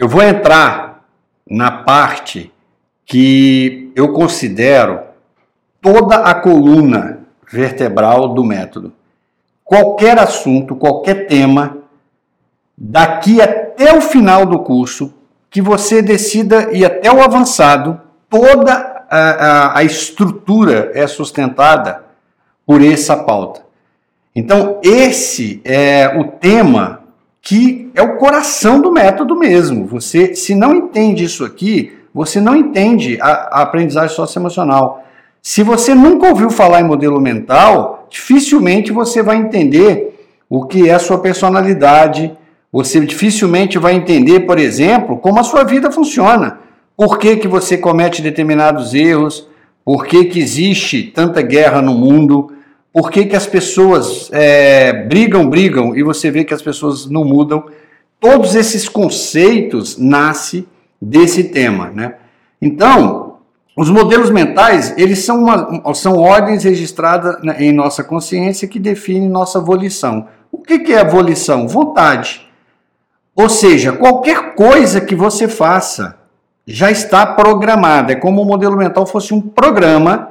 Eu vou entrar na parte que eu considero toda a coluna vertebral do método. Qualquer assunto, qualquer tema, daqui até o final do curso, que você decida ir até o avançado, toda a, a, a estrutura é sustentada por essa pauta. Então, esse é o tema que é o coração do método mesmo. Você, se não entende isso aqui, você não entende a, a aprendizagem socioemocional. Se você nunca ouviu falar em modelo mental, dificilmente você vai entender o que é a sua personalidade. Você dificilmente vai entender, por exemplo, como a sua vida funciona. Por que, que você comete determinados erros? Por que, que existe tanta guerra no mundo? Por que, que as pessoas é, brigam, brigam e você vê que as pessoas não mudam? Todos esses conceitos nascem desse tema, né? Então, os modelos mentais, eles são, uma, são ordens registradas em nossa consciência que definem nossa volição. O que, que é volição? Vontade. Ou seja, qualquer coisa que você faça já está programada. É como o modelo mental fosse um programa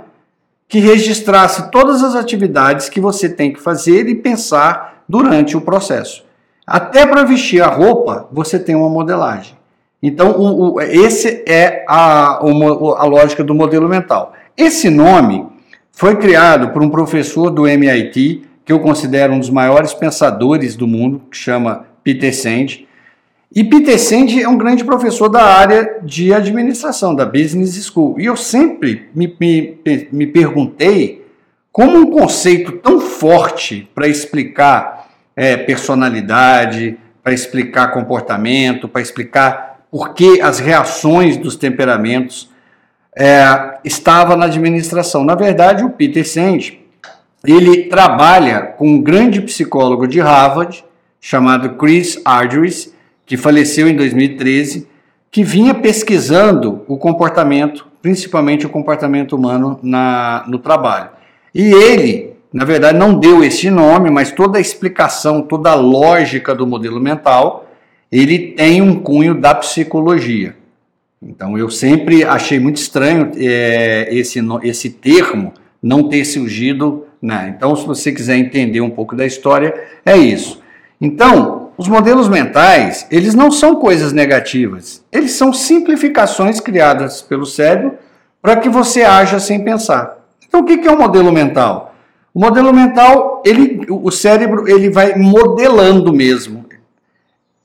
que registrasse todas as atividades que você tem que fazer e pensar durante o processo. Até para vestir a roupa, você tem uma modelagem. Então, o, o, esse é a, a lógica do modelo mental. Esse nome foi criado por um professor do MIT, que eu considero um dos maiores pensadores do mundo, que chama Peter Senge. E Peter Senge é um grande professor da área de administração, da Business School. E eu sempre me, me, me perguntei como um conceito tão forte para explicar é, personalidade, para explicar comportamento, para explicar por que as reações dos temperamentos é, estava na administração. Na verdade, o Peter Senge ele trabalha com um grande psicólogo de Harvard chamado Chris Argyris que faleceu em 2013, que vinha pesquisando o comportamento, principalmente o comportamento humano na, no trabalho. E ele, na verdade, não deu esse nome, mas toda a explicação, toda a lógica do modelo mental, ele tem um cunho da psicologia. Então eu sempre achei muito estranho é, esse, esse termo não ter surgido. Né? Então, se você quiser entender um pouco da história, é isso. Então, os modelos mentais, eles não são coisas negativas. Eles são simplificações criadas pelo cérebro para que você haja sem pensar. Então, o que é um modelo mental? O modelo mental, ele, o cérebro, ele vai modelando mesmo.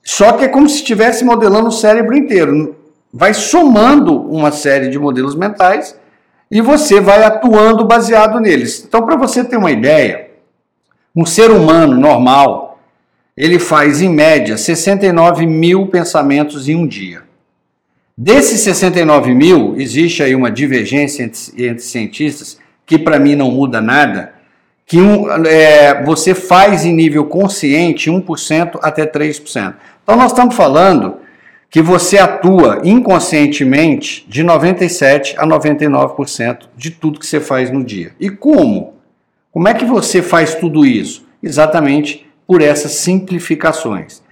Só que é como se estivesse modelando o cérebro inteiro. Vai somando uma série de modelos mentais e você vai atuando baseado neles. Então, para você ter uma ideia, um ser humano normal, ele faz em média 69 mil pensamentos em um dia. Desses 69 mil, existe aí uma divergência entre, entre cientistas, que para mim não muda nada, que um, é, você faz em nível consciente 1% até 3%. Então nós estamos falando que você atua inconscientemente de 97 a 99% de tudo que você faz no dia. E como? Como é que você faz tudo isso? Exatamente por essas simplificações.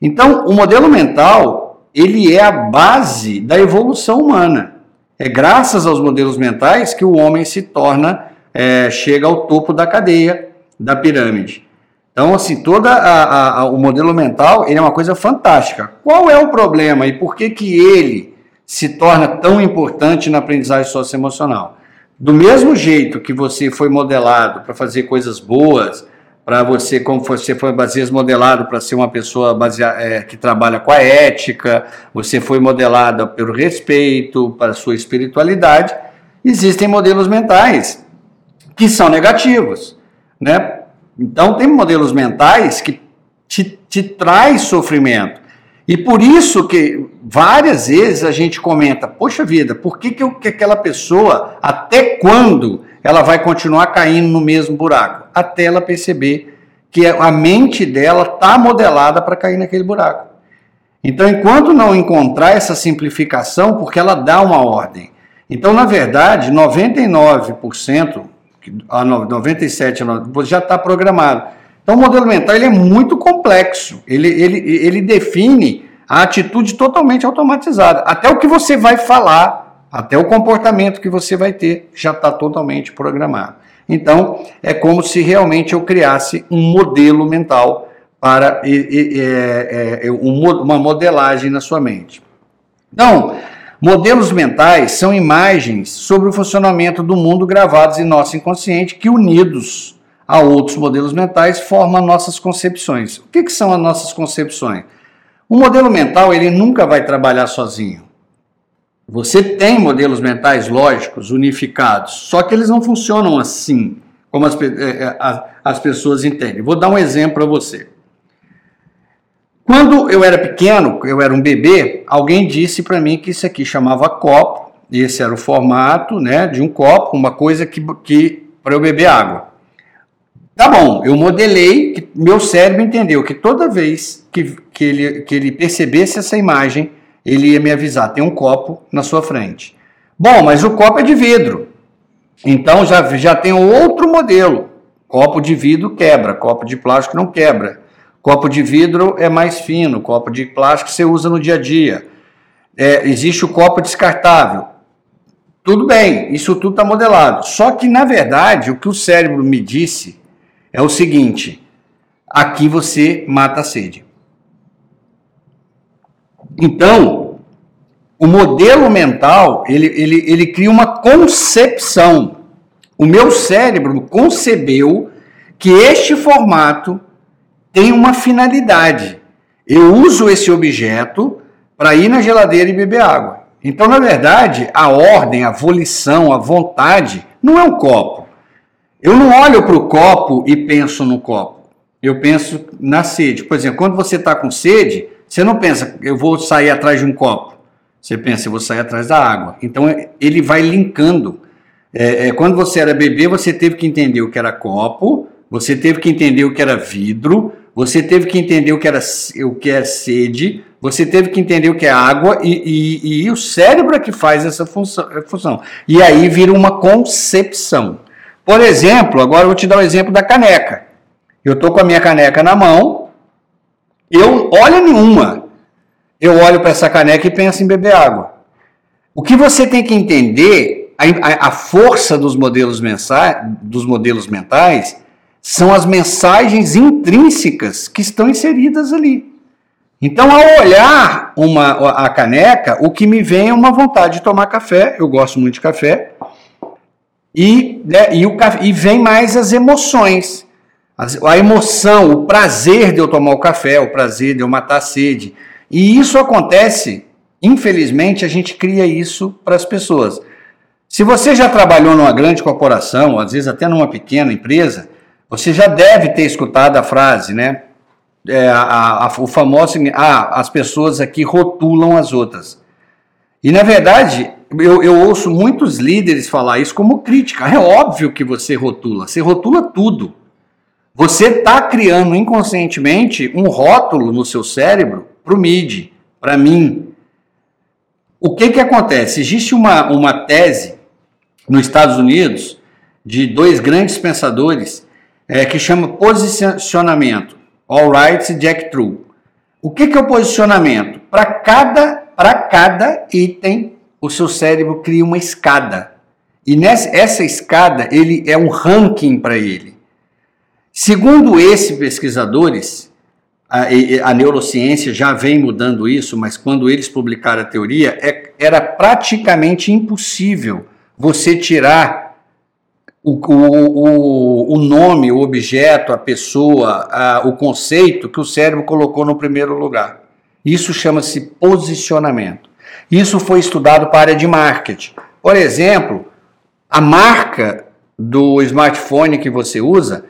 Então, o modelo mental, ele é a base da evolução humana. É graças aos modelos mentais que o homem se torna, é, chega ao topo da cadeia, da pirâmide. Então, assim, todo o modelo mental ele é uma coisa fantástica. Qual é o problema e por que, que ele se torna tão importante na aprendizagem socioemocional? Do mesmo jeito que você foi modelado para fazer coisas boas, para você, como você foi baseado modelado para ser uma pessoa baseada, é, que trabalha com a ética, você foi modelada pelo respeito, para sua espiritualidade. Existem modelos mentais que são negativos, né? Então tem modelos mentais que te, te traz sofrimento. E por isso que várias vezes a gente comenta, poxa vida, por que, que, eu, que aquela pessoa, até quando ela vai continuar caindo no mesmo buraco, até ela perceber que a mente dela está modelada para cair naquele buraco. Então, enquanto não encontrar essa simplificação, porque ela dá uma ordem. Então, na verdade, 99%, a 97% já está programado. Então, o modelo mental ele é muito complexo. Ele, ele, ele define a atitude totalmente automatizada. Até o que você vai falar, até o comportamento que você vai ter, já está totalmente programado. Então, é como se realmente eu criasse um modelo mental para é, é, uma modelagem na sua mente. Então, modelos mentais são imagens sobre o funcionamento do mundo gravados em nosso inconsciente que, unidos a outros modelos mentais, formam nossas concepções. O que, que são as nossas concepções? O modelo mental ele nunca vai trabalhar sozinho. Você tem modelos mentais lógicos, unificados, só que eles não funcionam assim, como as, é, as, as pessoas entendem. Vou dar um exemplo para você. Quando eu era pequeno, eu era um bebê, alguém disse para mim que isso aqui chamava copo, esse era o formato né, de um copo, uma coisa que, que para eu beber água. Tá bom, eu modelei, meu cérebro entendeu que toda vez que, que, ele, que ele percebesse essa imagem, ele ia me avisar: tem um copo na sua frente. Bom, mas o copo é de vidro. Então já, já tem outro modelo. Copo de vidro quebra, copo de plástico não quebra. Copo de vidro é mais fino, copo de plástico você usa no dia a dia. É, existe o copo descartável. Tudo bem, isso tudo está modelado. Só que, na verdade, o que o cérebro me disse é o seguinte: aqui você mata a sede. Então, o modelo mental, ele, ele, ele cria uma concepção. O meu cérebro concebeu que este formato tem uma finalidade. Eu uso esse objeto para ir na geladeira e beber água. Então, na verdade, a ordem, a volição, a vontade não é um copo. Eu não olho para o copo e penso no copo. Eu penso na sede. Por exemplo, quando você está com sede, você não pensa, eu vou sair atrás de um copo. Você pensa, eu vou sair atrás da água. Então, ele vai linkando. É, é, quando você era bebê, você teve que entender o que era copo, você teve que entender o que era vidro, você teve que entender o que, era, o que é sede, você teve que entender o que é água e, e, e o cérebro é que faz essa função, função. E aí vira uma concepção. Por exemplo, agora eu vou te dar o um exemplo da caneca. Eu estou com a minha caneca na mão, eu olho nenhuma. Eu olho para essa caneca e penso em beber água. O que você tem que entender, a, a força dos modelos, mensais, dos modelos mentais, são as mensagens intrínsecas que estão inseridas ali. Então, ao olhar uma, a caneca, o que me vem é uma vontade de tomar café, eu gosto muito de café, e, né, e, o, e vem mais as emoções. A emoção, o prazer de eu tomar o café, o prazer de eu matar a sede. E isso acontece, infelizmente, a gente cria isso para as pessoas. Se você já trabalhou numa grande corporação, ou às vezes até numa pequena empresa, você já deve ter escutado a frase, né? É, a, a, o famoso, ah, as pessoas aqui rotulam as outras. E na verdade, eu, eu ouço muitos líderes falar isso como crítica. É óbvio que você rotula, você rotula tudo. Você está criando inconscientemente um rótulo no seu cérebro para o MID, para mim. O que, que acontece? Existe uma, uma tese nos Estados Unidos de dois grandes pensadores é, que chama posicionamento. All right, Jack True. O que, que é o posicionamento? Para cada, cada item, o seu cérebro cria uma escada. E nessa essa escada, ele é um ranking para ele. Segundo esses pesquisadores, a, a, neurociência já vem mudando isso, mas quando eles publicaram a teoria, é, era praticamente impossível você tirar o, o, o nome, o objeto, a pessoa, a, o conceito que o cérebro colocou no primeiro lugar. Isso chama-se posicionamento. Isso foi estudado para a área de marketing. Por exemplo, a marca do smartphone que você usa,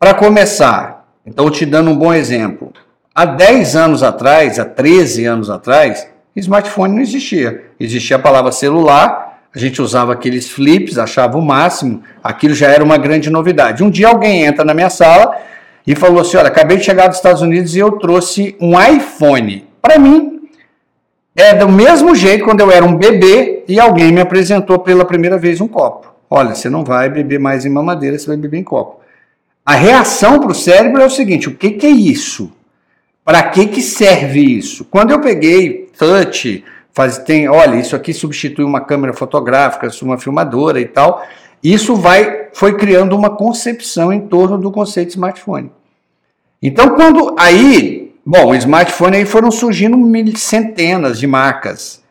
para começar, então te dando um bom exemplo. Há 10 anos atrás, há 13 anos atrás, smartphone não existia. Existia a palavra celular a gente usava aqueles flips, achava o máximo, aquilo já era uma grande novidade. Um dia alguém entra na minha sala e falou assim: Olha, acabei de chegar dos Estados Unidos e eu trouxe um iPhone. Para mim, é do mesmo jeito quando eu era um bebê e alguém me apresentou pela primeira vez um copo. Olha, você não vai beber mais em mamadeira, você vai beber em copo. A reação para o cérebro é o seguinte: o que, que é isso? Para que, que serve isso? Quando eu peguei touch, faz, tem, olha, isso aqui substitui uma câmera fotográfica, uma filmadora e tal, isso vai, foi criando uma concepção em torno do conceito de smartphone. Então, quando aí, bom, smartphone aí foram surgindo centenas de marcas.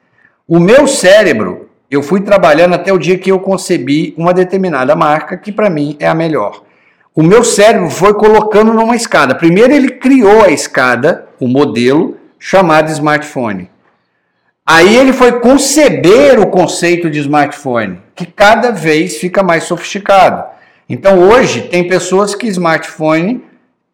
O meu cérebro, eu fui trabalhando até o dia que eu concebi uma determinada marca que para mim é a melhor. O meu cérebro foi colocando numa escada. Primeiro ele criou a escada, o modelo chamado smartphone. Aí ele foi conceber o conceito de smartphone, que cada vez fica mais sofisticado. Então hoje tem pessoas que smartphone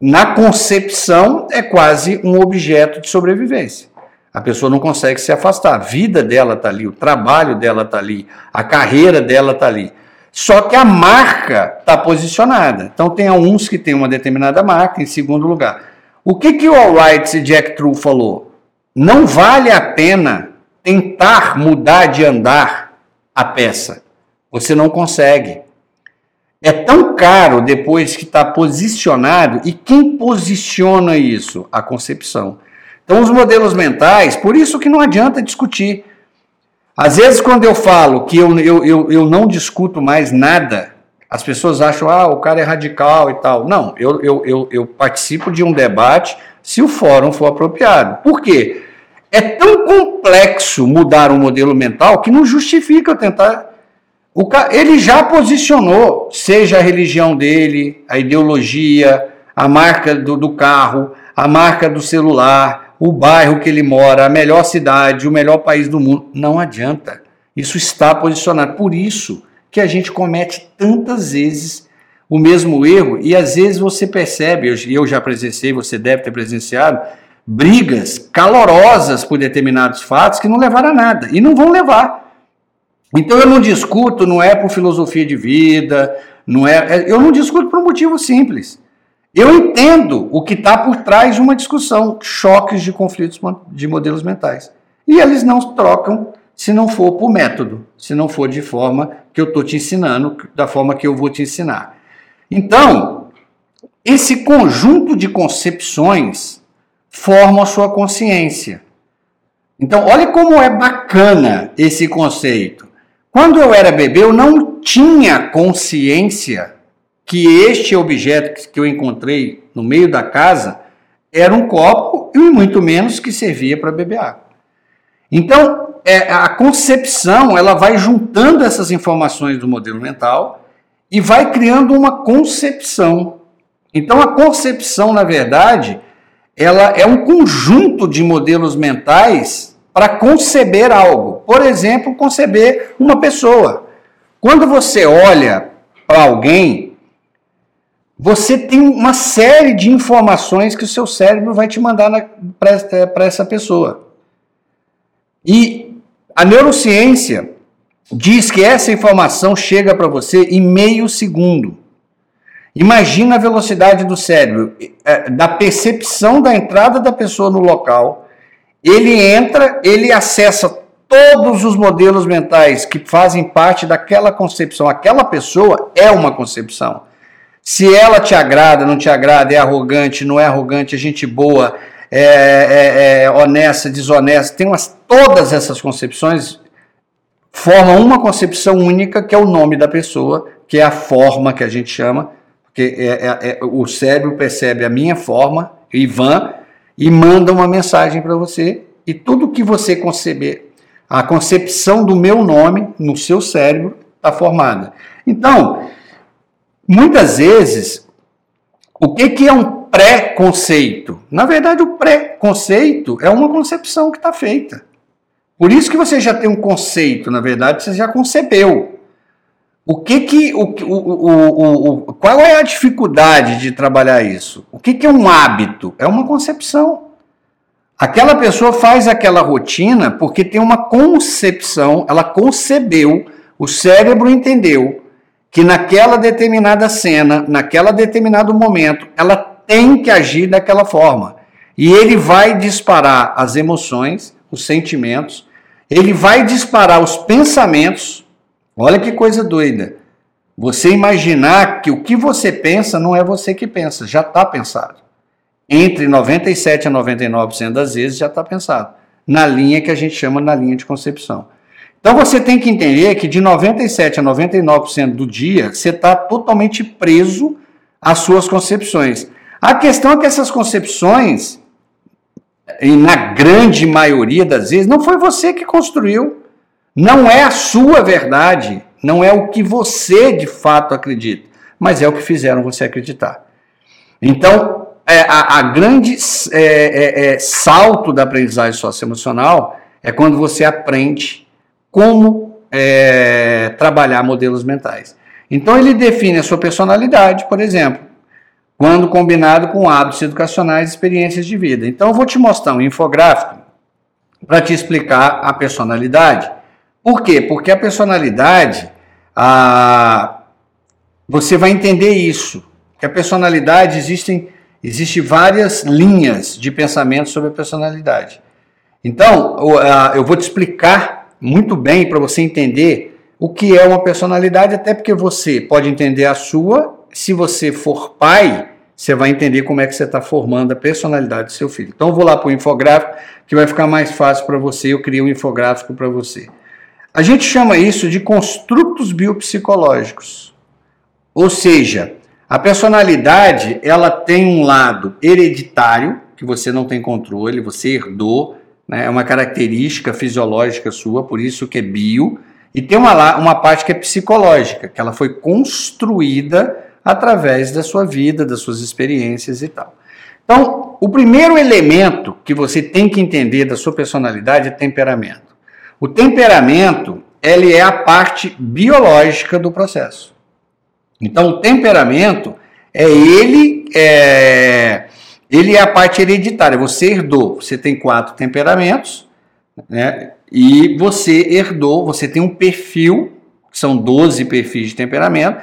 na concepção é quase um objeto de sobrevivência. A pessoa não consegue se afastar. A vida dela está ali, o trabalho dela está ali, a carreira dela está ali. Só que a marca está posicionada. Então tem uns que têm uma determinada marca em segundo lugar. O que, que o Alright e Jack True falou? Não vale a pena tentar mudar de andar a peça. Você não consegue. É tão caro depois que está posicionado, e quem posiciona isso? A concepção. Então, os modelos mentais, por isso que não adianta discutir. Às vezes, quando eu falo que eu, eu, eu, eu não discuto mais nada, as pessoas acham, ah, o cara é radical e tal. Não, eu, eu, eu, eu participo de um debate se o fórum for apropriado. Por quê? É tão complexo mudar um modelo mental que não justifica eu tentar. Ele já posicionou, seja a religião dele, a ideologia, a marca do, do carro, a marca do celular, o bairro que ele mora, a melhor cidade, o melhor país do mundo. Não adianta. Isso está posicionado. Por isso que a gente comete tantas vezes o mesmo erro e às vezes você percebe, eu já presenciei, você deve ter presenciado, brigas calorosas por determinados fatos que não levaram a nada e não vão levar. Então eu não discuto, não é por filosofia de vida, não é, é eu não discuto por um motivo simples. Eu entendo o que está por trás de uma discussão, choques de conflitos de modelos mentais. E eles não trocam se não for por método, se não for de forma que eu estou te ensinando, da forma que eu vou te ensinar. Então, esse conjunto de concepções forma a sua consciência. Então, olha como é bacana esse conceito. Quando eu era bebê, eu não tinha consciência que este objeto que eu encontrei no meio da casa era um copo e muito menos que servia para beber água. Então, é, a concepção ela vai juntando essas informações do modelo mental e vai criando uma concepção. Então, a concepção, na verdade, ela é um conjunto de modelos mentais para conceber algo. Por exemplo, conceber uma pessoa. Quando você olha para alguém, você tem uma série de informações que o seu cérebro vai te mandar para essa pessoa. E a neurociência diz que essa informação chega para você em meio segundo. Imagina a velocidade do cérebro, é, da percepção da entrada da pessoa no local. Ele entra, ele acessa todos os modelos mentais que fazem parte daquela concepção. Aquela pessoa é uma concepção. Se ela te agrada, não te agrada, é arrogante, não é arrogante, é gente boa, é, é, é honesta, desonesta, tem umas, todas essas concepções formam uma concepção única que é o nome da pessoa, que é a forma que a gente chama, porque é, é, é o cérebro percebe a minha forma, Ivan, e manda uma mensagem para você, e tudo que você conceber, a concepção do meu nome no seu cérebro está formada. Então, Muitas vezes, o que, que é um pré-conceito? Na verdade, o pré-conceito é uma concepção que está feita. Por isso que você já tem um conceito, na verdade, você já concebeu. O que que o, o, o, o, qual é a dificuldade de trabalhar isso? O que, que é um hábito? É uma concepção. Aquela pessoa faz aquela rotina porque tem uma concepção, ela concebeu, o cérebro entendeu que naquela determinada cena, naquela determinado momento, ela tem que agir daquela forma. E ele vai disparar as emoções, os sentimentos, ele vai disparar os pensamentos. Olha que coisa doida. Você imaginar que o que você pensa não é você que pensa, já está pensado. entre 97 a 99% das vezes já está pensado na linha que a gente chama na linha de concepção. Então você tem que entender que de 97 a 99% do dia você está totalmente preso às suas concepções. A questão é que essas concepções, e na grande maioria das vezes, não foi você que construiu. Não é a sua verdade, não é o que você de fato acredita, mas é o que fizeram você acreditar. Então, é, a, a, grande é, é, é, salto da aprendizagem socioemocional é quando você aprende como é, trabalhar modelos mentais. Então ele define a sua personalidade, por exemplo, quando combinado com hábitos educacionais e experiências de vida. Então eu vou te mostrar um infográfico para te explicar a personalidade. Por quê? Porque a personalidade, a, você vai entender isso. Que a personalidade existem Existem várias linhas de pensamento sobre a personalidade. Então, eu vou te explicar muito bem para você entender o que é uma personalidade, até porque você pode entender a sua. Se você for pai, você vai entender como é que você está formando a personalidade do seu filho. Então, vou lá para o infográfico, que vai ficar mais fácil para você. Eu criei um infográfico para você. A gente chama isso de construtos biopsicológicos. Ou seja, a personalidade, ela tem um lado hereditário, que você não tem controle, você herdou, né? é uma característica fisiológica sua, por isso que é bio, e tem uma, uma parte que é psicológica, que ela foi construída através da sua vida, das suas experiências e tal. Então, o primeiro elemento que você tem que entender da sua personalidade é temperamento. O temperamento, ele é a parte biológica do processo. Então, o temperamento é ele, é, ele é a parte hereditária. Você herdou, você tem quatro temperamentos, né? E você herdou, você tem um perfil, são 12 perfis de temperamento.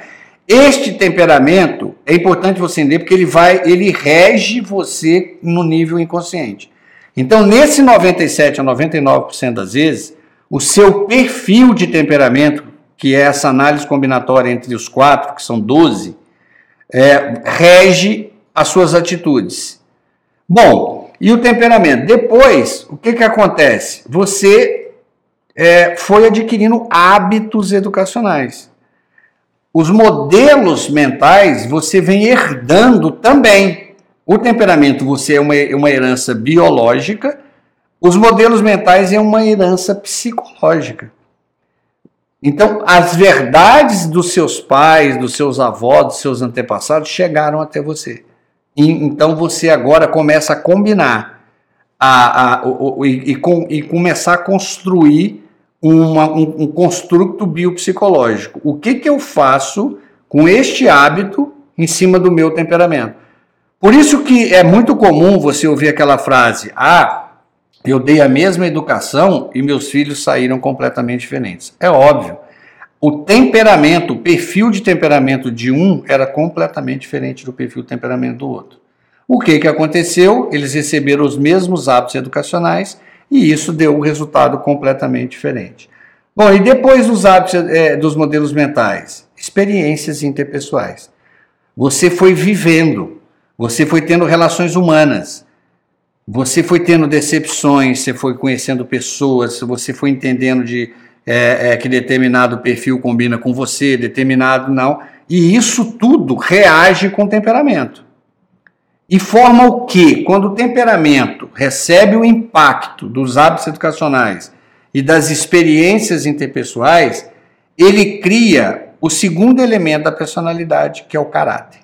Este temperamento é importante você entender porque ele vai, ele rege você no nível inconsciente. Então, nesse 97 a 99% das vezes, o seu perfil de temperamento que é essa análise combinatória entre os quatro, que são 12, é, rege as suas atitudes. Bom, e o temperamento? Depois, o que, que acontece? Você é, foi adquirindo hábitos educacionais. Os modelos mentais você vem herdando também. O temperamento você é uma, uma herança biológica, os modelos mentais é uma herança psicológica. Então, as verdades dos seus pais, dos seus avós, dos seus antepassados chegaram até você. E, então, você agora começa a combinar a, a, e, e, com, e, começar a construir uma, um, um construto biopsicológico. O que, que eu faço com este hábito em cima do meu temperamento? Por isso que é muito comum você ouvir aquela frase: ah, eu dei a mesma educação e meus filhos saíram completamente diferentes. É óbvio. O temperamento, o perfil de temperamento de um era completamente diferente do perfil de temperamento do outro. O que, que aconteceu? Eles receberam os mesmos hábitos educacionais e isso deu um resultado completamente diferente. Bom, e depois dos hábitos é, dos modelos mentais? Experiências interpessoais. Você foi vivendo, você foi tendo relações humanas, você foi tendo decepções, você foi conhecendo pessoas, você foi entendendo de é, é, que determinado perfil combina com você, determinado não. E isso tudo reage com temperamento. E forma o que? Quando o temperamento recebe o impacto dos hábitos educacionais e das experiências interpessoais, ele cria o segundo elemento da personalidade, que é o caráter.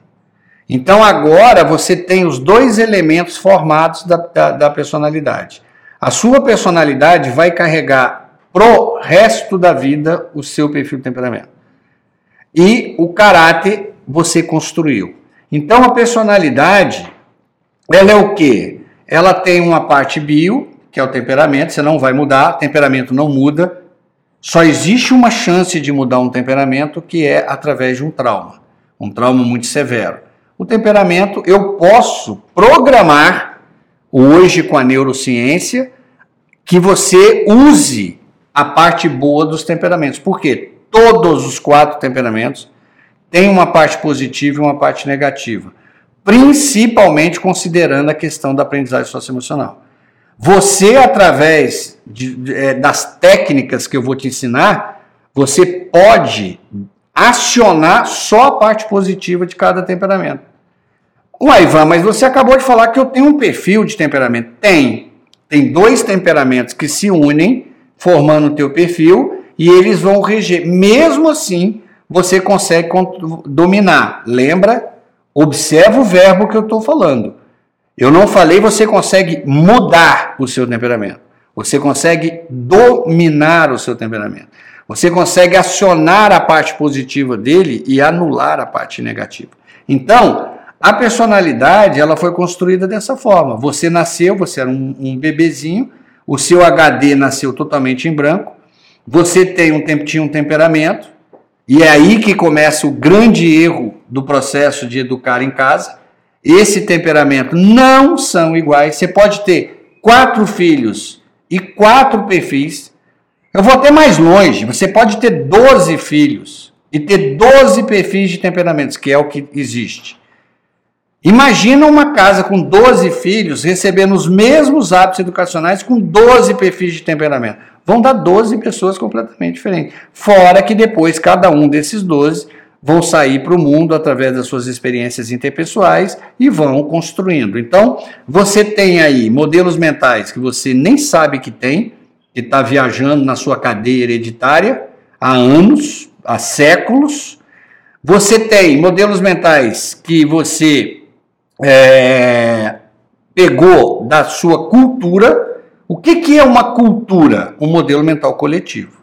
Então agora você tem os dois elementos formados da, da, da personalidade. A sua personalidade vai carregar pro resto da vida o seu perfil de temperamento. E o caráter você construiu. Então a personalidade, ela é o quê? Ela tem uma parte bio, que é o temperamento, você não vai mudar, temperamento não muda. Só existe uma chance de mudar um temperamento que é através de um trauma, um trauma muito severo. O temperamento eu posso programar hoje com a neurociência que você use a parte boa dos temperamentos. Por quê? Todos os quatro temperamentos têm uma parte positiva e uma parte negativa. principalmente considerando a questão da aprendizagem socioemocional. Você, através de, é, das técnicas que eu vou te ensinar, você pode acionar só a parte positiva de cada temperamento. Ué, Ivan, mas você acabou de falar que eu tenho um perfil de temperamento. Tem. Tem dois temperamentos que se unem, formando o teu perfil, e eles vão reger. Mesmo assim, você consegue dominar. Lembra? Observa o verbo que eu estou falando. Eu não falei você consegue mudar o seu temperamento. Você consegue dominar o seu temperamento. Você consegue acionar a parte positiva dele e anular a parte negativa. Então, a personalidade ela foi construída dessa forma. Você nasceu, você era um, um bebezinho, o seu HD nasceu totalmente em branco, você tem um, tinha um temperamento, e é aí que começa o grande erro do processo de educar em casa. Esse temperamento não são iguais. Você pode ter quatro filhos e quatro perfis. Eu vou até mais longe. Você pode ter 12 filhos e ter 12 perfis de temperamentos, que é o que existe. Imagina uma casa com 12 filhos recebendo os mesmos hábitos educacionais com 12 perfis de temperamento. Vão dar 12 pessoas completamente diferentes. Fora que depois cada um desses 12 vão sair para o mundo através das suas experiências interpessoais e vão construindo. Então, você tem aí modelos mentais que você nem sabe que tem, que está viajando na sua cadeia hereditária há anos, há séculos. Você tem modelos mentais que você é, pegou da sua cultura. O que, que é uma cultura? Um modelo mental coletivo.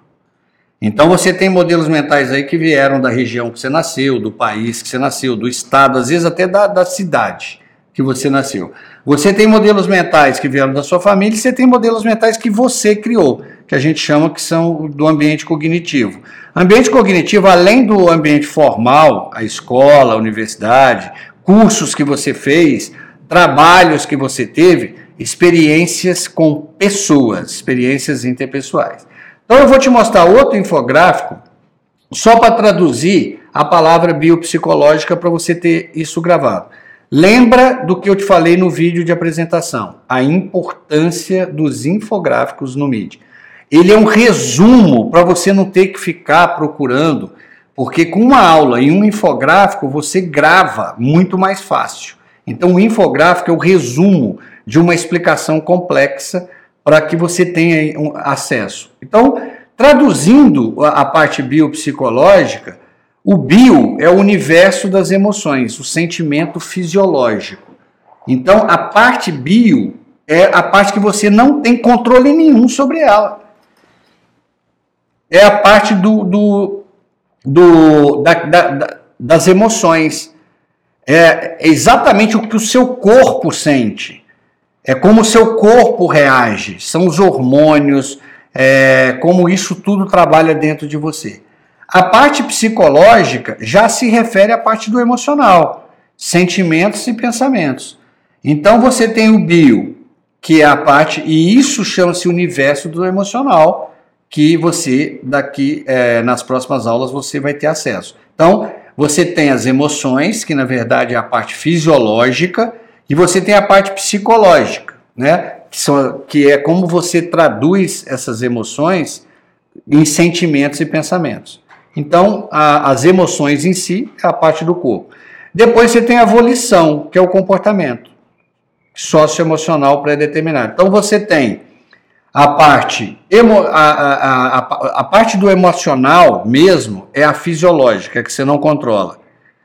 Então você tem modelos mentais aí que vieram da região que você nasceu, do país que você nasceu, do estado, às vezes até da, da cidade que você nasceu. Você tem modelos mentais que vieram da sua família e você tem modelos mentais que você criou, que a gente chama que são do ambiente cognitivo. Ambiente cognitivo, além do ambiente formal, a escola, a universidade, cursos que você fez, trabalhos que você teve, experiências com pessoas, experiências interpessoais. Então eu vou te mostrar outro infográfico só para traduzir a palavra biopsicológica para você ter isso gravado. Lembra do que eu te falei no vídeo de apresentação, a importância dos infográficos no MIDI. Ele é um resumo para você não ter que ficar procurando porque com uma aula e um infográfico você grava muito mais fácil. Então o infográfico é o resumo de uma explicação complexa para que você tenha acesso. Então, traduzindo a parte biopsicológica, o bio é o universo das emoções, o sentimento fisiológico. Então, a parte bio é a parte que você não tem controle nenhum sobre ela. É a parte do, do do, da, da, das emoções. É exatamente o que o seu corpo sente. É como o seu corpo reage. São os hormônios, é, como isso tudo trabalha dentro de você. A parte psicológica já se refere à parte do emocional, sentimentos e pensamentos. Então você tem o bio, que é a parte, e isso chama-se universo do emocional, que você daqui é, nas próximas aulas você vai ter acesso. Então você tem as emoções, que na verdade é a parte fisiológica, e você tem a parte psicológica, né? Que, são, que é como você traduz essas emoções em sentimentos e pensamentos. Então, a, as emoções em si é a parte do corpo. Depois você tem a volição, que é o comportamento socioemocional pré-determinado. Então você tem a parte, emo, a, a, a, a, parte do emocional mesmo é a fisiológica, que você não controla.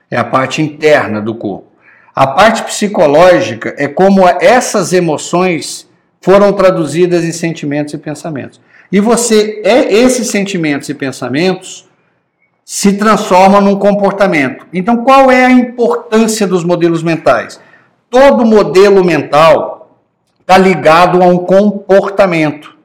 É a parte interna do corpo. A parte psicológica é como essas emoções foram traduzidas em sentimentos e pensamentos. E você, é esses sentimentos e pensamentos se transformam num comportamento. Então, qual é a importância dos modelos mentais? Todo modelo mental está ligado a um comportamento.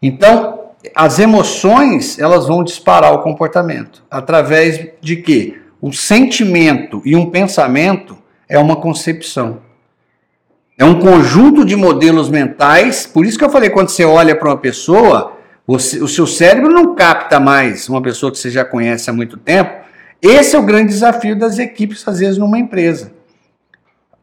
Então, as emoções, elas vão disparar o comportamento. Através de quê? Um sentimento e um pensamento é uma concepção. É um conjunto de modelos mentais. Por isso que eu falei, quando você olha para uma pessoa, você, o seu cérebro não capta mais uma pessoa que você já conhece há muito tempo. Esse é o grande desafio das equipes, às vezes, numa empresa.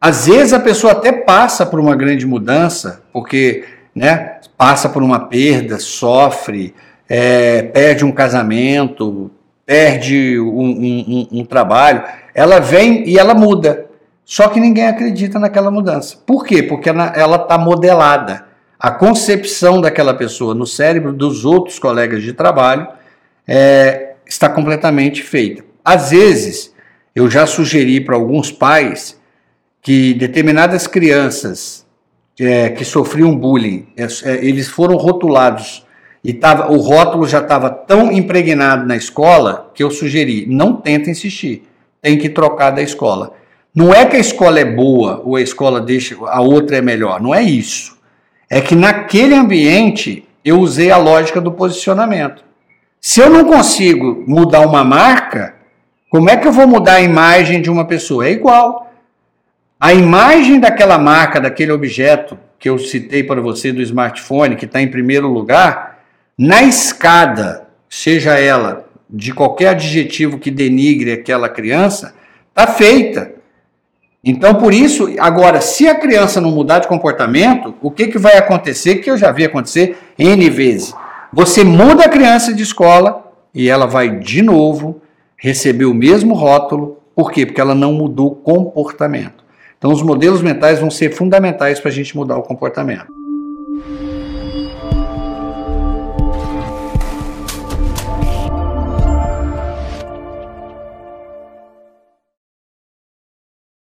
Às vezes a pessoa até passa por uma grande mudança, porque né, passa por uma perda, sofre, é, perde um casamento, perde um, um, um, trabalho, ela vem e ela muda. Só que ninguém acredita naquela mudança. Por quê? Porque ela está modelada. A concepção daquela pessoa no cérebro dos outros colegas de trabalho é, está completamente feita. Às vezes, eu já sugeri para alguns pais que determinadas crianças é, que sofriam bullying, é, é, eles foram rotulados e tava, o rótulo já estava tão impregnado na escola que eu sugeri, não tenta insistir, tem que trocar da escola. Não é que a escola é boa ou a escola deixa a outra é melhor, não é isso. É que naquele ambiente eu usei a lógica do posicionamento. Se eu não consigo mudar uma marca, como é que eu vou mudar a imagem de uma pessoa? É igual. A imagem daquela marca, daquele objeto que eu citei para você do smartphone, que está em primeiro lugar, na escada, seja ela de qualquer adjetivo que denigre aquela criança, está feita. Então, por isso, agora, se a criança não mudar de comportamento, o que, que vai acontecer? Que eu já vi acontecer N vezes. Você muda a criança de escola e ela vai de novo receber o mesmo rótulo. Por quê? Porque ela não mudou o comportamento. Então, os modelos mentais vão ser fundamentais para a gente mudar o comportamento.